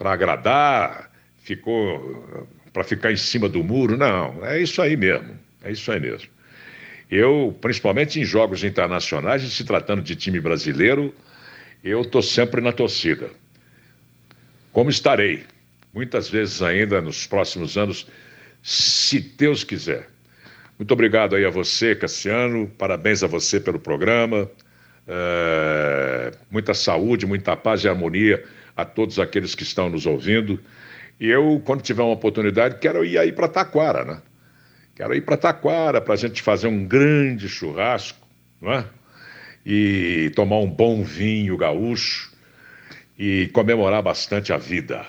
agradar? Ficou para ficar em cima do muro. Não, é isso aí mesmo. É isso aí mesmo. Eu, principalmente em jogos internacionais, se tratando de time brasileiro, eu estou sempre na torcida. Como estarei, muitas vezes ainda nos próximos anos, se Deus quiser. Muito obrigado aí a você, Cassiano. Parabéns a você pelo programa. É... muita saúde, muita paz e harmonia a todos aqueles que estão nos ouvindo. E eu, quando tiver uma oportunidade, quero ir aí para Taquara, né? Quero ir para Taquara para a gente fazer um grande churrasco, não é? E tomar um bom vinho gaúcho e comemorar bastante a vida.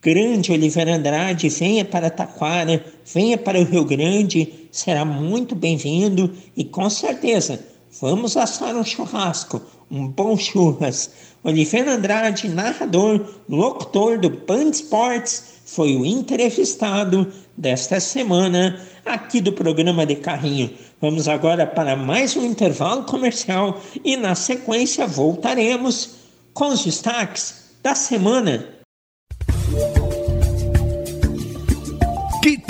grande Oliveira Andrade, venha para Taquara, venha para o Rio Grande, será muito bem-vindo e com certeza vamos assar um churrasco, um bom churras. Oliveira Andrade, narrador, locutor do Band Sports, foi o entrevistado desta semana aqui do programa de carrinho. Vamos agora para mais um intervalo comercial e na sequência voltaremos com os destaques da semana.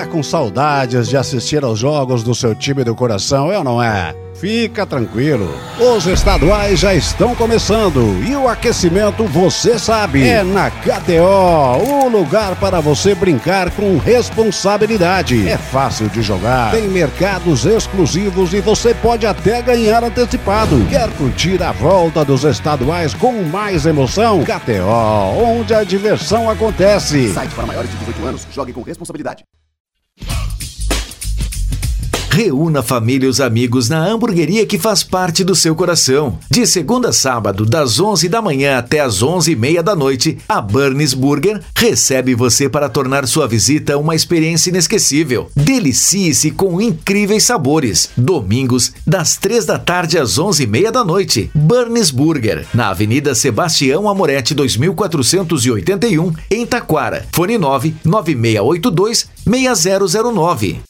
Tá com saudades de assistir aos jogos do seu time do coração, é ou não é? Fica tranquilo, os estaduais já estão começando e o aquecimento você sabe. É na KTO, o lugar para você brincar com responsabilidade. É fácil de jogar, tem mercados exclusivos e você pode até ganhar antecipado. Quer curtir a volta dos estaduais com mais emoção? KTO, onde a diversão acontece. Site para maiores de 18 anos, jogue com responsabilidade. Reúna família e os amigos na hamburgueria que faz parte do seu coração. De segunda a sábado, das 11 da manhã até as 11 e meia da noite, a Burns Burger recebe você para tornar sua visita uma experiência inesquecível. Delicie-se com incríveis sabores. Domingos, das 3 da tarde às 11 e meia da noite. Burns Burger, na Avenida Sebastião Amorete 2481, em Taquara. Fone 9 9682 6009.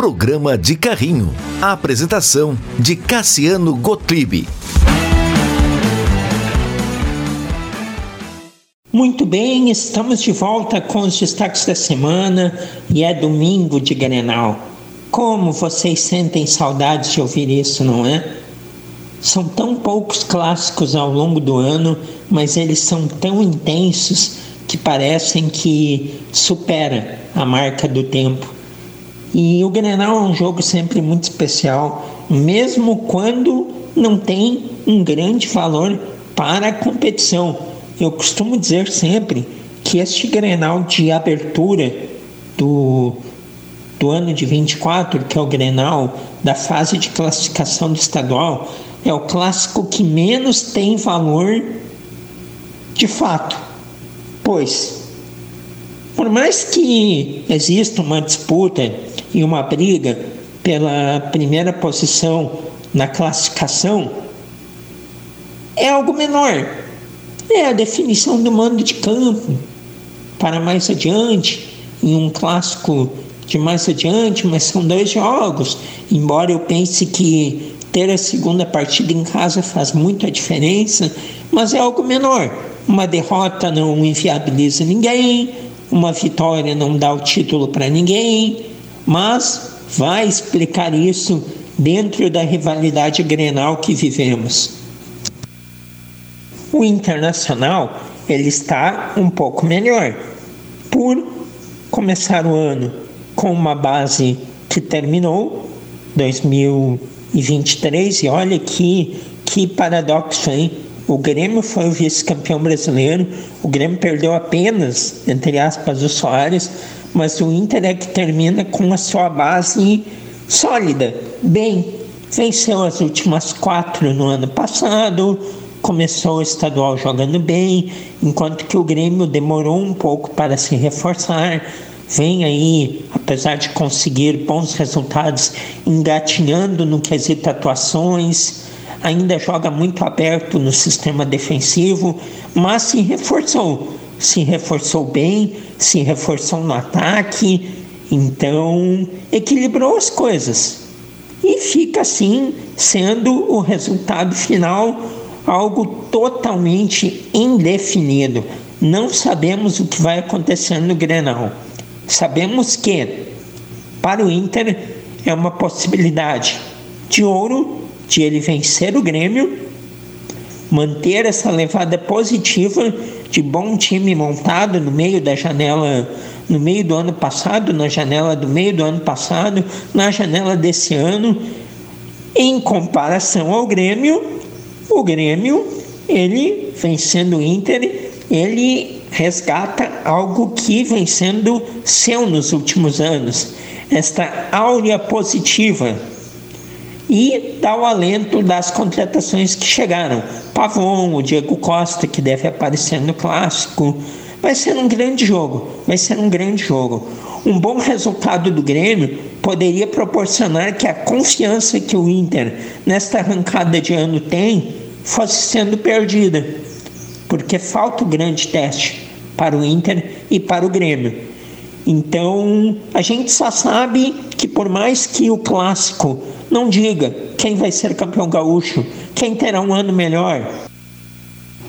Programa de Carrinho. A apresentação de Cassiano Gottlieb. Muito bem, estamos de volta com os destaques da semana e é domingo de Grenal. Como vocês sentem saudades de ouvir isso, não é? São tão poucos clássicos ao longo do ano, mas eles são tão intensos que parecem que supera a marca do tempo. E o Grenal é um jogo sempre muito especial, mesmo quando não tem um grande valor para a competição. Eu costumo dizer sempre que este Grenal de abertura do, do ano de 24, que é o Grenal da fase de classificação do estadual, é o clássico que menos tem valor de fato, pois por mais que exista uma disputa e uma briga pela primeira posição na classificação, é algo menor. É a definição do mando de campo para mais adiante, em um clássico de mais adiante, mas são dois jogos. Embora eu pense que ter a segunda partida em casa faz muita diferença, mas é algo menor. Uma derrota não inviabiliza ninguém, uma vitória não dá o título para ninguém, mas vai explicar isso dentro da rivalidade grenal que vivemos. O Internacional ele está um pouco melhor por começar o ano com uma base que terminou 2023 e olha que que paradoxo, hein? O Grêmio foi o vice-campeão brasileiro, o Grêmio perdeu apenas, entre aspas, o Soares, mas o Inter é que termina com a sua base sólida, bem. Venceu as últimas quatro no ano passado, começou o estadual jogando bem, enquanto que o Grêmio demorou um pouco para se reforçar. Vem aí, apesar de conseguir bons resultados, engatinhando no quesito atuações, ainda joga muito aberto no sistema defensivo, mas se reforçou. Se reforçou bem, se reforçou no ataque, então equilibrou as coisas. E fica assim sendo o resultado final algo totalmente indefinido. Não sabemos o que vai acontecer no Grenal. Sabemos que para o Inter é uma possibilidade de ouro de ele vencer o Grêmio, manter essa levada positiva de bom time montado no meio da janela, no meio do ano passado, na janela do meio do ano passado, na janela desse ano, em comparação ao Grêmio, o Grêmio, ele vencendo o Inter, ele resgata algo que vem sendo seu nos últimos anos, esta áurea positiva e dá o alento das contratações que chegaram. Pavon, o Diego Costa, que deve aparecer no clássico. Vai ser um grande jogo, vai ser um grande jogo. Um bom resultado do Grêmio poderia proporcionar que a confiança que o Inter nesta arrancada de ano tem fosse sendo perdida, porque falta o grande teste para o Inter e para o Grêmio. Então, a gente só sabe que por mais que o clássico não diga quem vai ser campeão gaúcho, quem terá um ano melhor,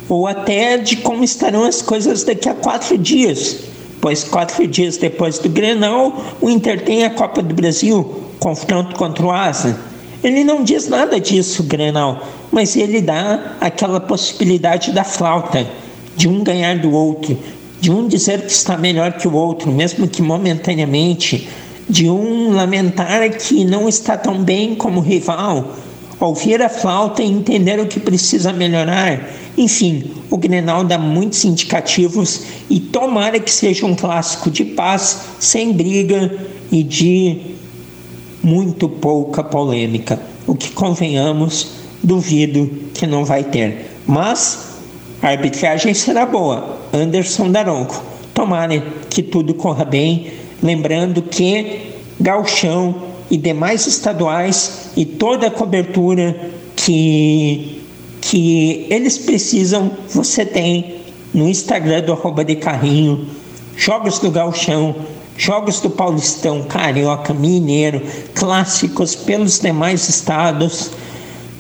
ou até de como estarão as coisas daqui a quatro dias, pois quatro dias depois do Grenal, o Inter tem a Copa do Brasil, confronto contra o Asa. Ele não diz nada disso, Grenal, mas ele dá aquela possibilidade da flauta, de um ganhar do outro, de um dizer que está melhor que o outro, mesmo que momentaneamente, de um lamentar que não está tão bem como rival, ouvir a flauta e entender o que precisa melhorar. Enfim, o Grenal dá muitos indicativos e tomara que seja um clássico de paz, sem briga e de muito pouca polêmica. O que convenhamos, duvido que não vai ter. Mas a arbitragem será boa. Anderson Daronco. Tomara que tudo corra bem. Lembrando que Galchão e demais estaduais e toda a cobertura que, que eles precisam, você tem no Instagram do arroba de carrinho, jogos do Galchão, jogos do Paulistão, Carioca, Mineiro, clássicos pelos demais estados,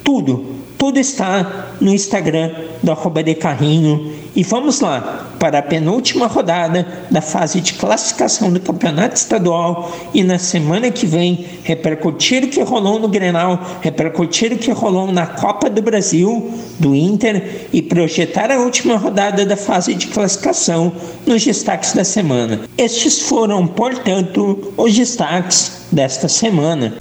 tudo, tudo está no Instagram do arroba de carrinho e vamos lá para a penúltima rodada da fase de classificação do Campeonato Estadual e na semana que vem repercutir o que rolou no Grenal, repercutir o que rolou na Copa do Brasil do Inter e projetar a última rodada da fase de classificação nos destaques da semana. Estes foram, portanto, os destaques desta semana.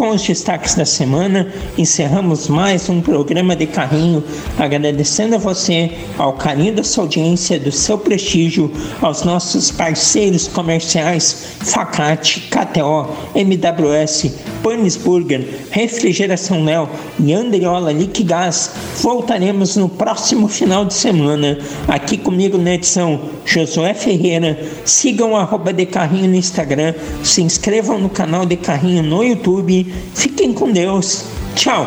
Com os destaques da semana, encerramos mais um programa de carrinho, agradecendo a você, ao carinho da sua audiência, do seu prestígio, aos nossos parceiros comerciais Facate, KTO, MWS, Panis Burger, Refrigeração Léo e Andriola Liquigás. Voltaremos no próximo final de semana. Aqui comigo na edição, Josué Ferreira. Sigam o arroba de carrinho no Instagram, se inscrevam no canal de carrinho no YouTube Fiquem com Deus. Tchau.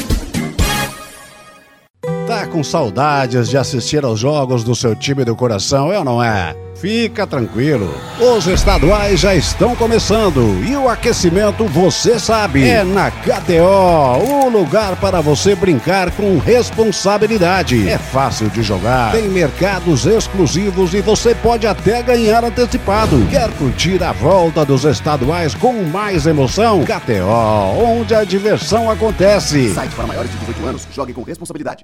Tá com saudades de assistir aos jogos do seu time do coração, é ou não é? Fica tranquilo, os estaduais já estão começando e o aquecimento você sabe. É na KTO, o lugar para você brincar com responsabilidade. É fácil de jogar, tem mercados exclusivos e você pode até ganhar antecipado. Quer curtir a volta dos estaduais com mais emoção? KTO, onde a diversão acontece. Site para maiores de 18 anos, jogue com responsabilidade.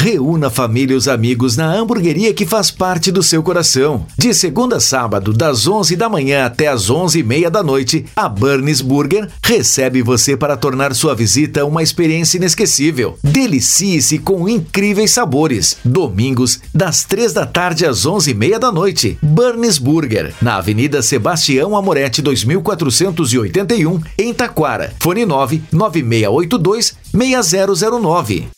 Reúna família e os amigos na hamburgueria que faz parte do seu coração. De segunda a sábado, das 11 da manhã até as 11 e meia da noite, a Burns Burger recebe você para tornar sua visita uma experiência inesquecível. Delicie-se com incríveis sabores. Domingos, das 3 da tarde às 11 e meia da noite. Burns Burger, na Avenida Sebastião Amorete 2481, em Taquara. Fone 9 9682 6009.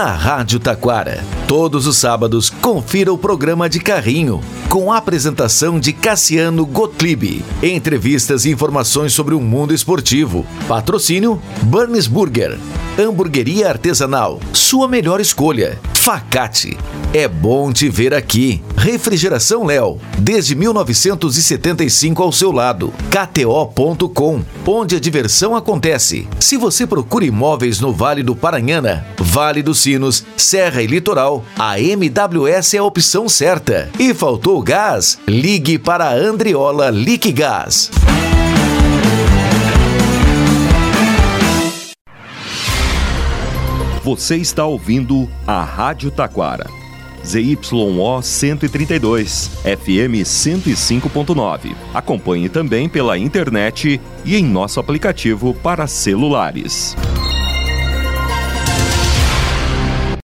Na Rádio Taquara, todos os sábados, confira o programa de carrinho, com a apresentação de Cassiano Gottlieb. Entrevistas e informações sobre o mundo esportivo. Patrocínio Burns Burger. Hamburgueria artesanal, sua melhor escolha. Facate. É bom te ver aqui. Refrigeração Léo, desde 1975 ao seu lado. KTO.com, onde a diversão acontece. Se você procura imóveis no Vale do Paranhana, Vale dos Sinos, Serra e Litoral, a MWS é a opção certa. E faltou gás? Ligue para a Andriola Liquigás. Você está ouvindo a Rádio Taquara. ZYO 132, FM 105.9. Acompanhe também pela internet e em nosso aplicativo para celulares.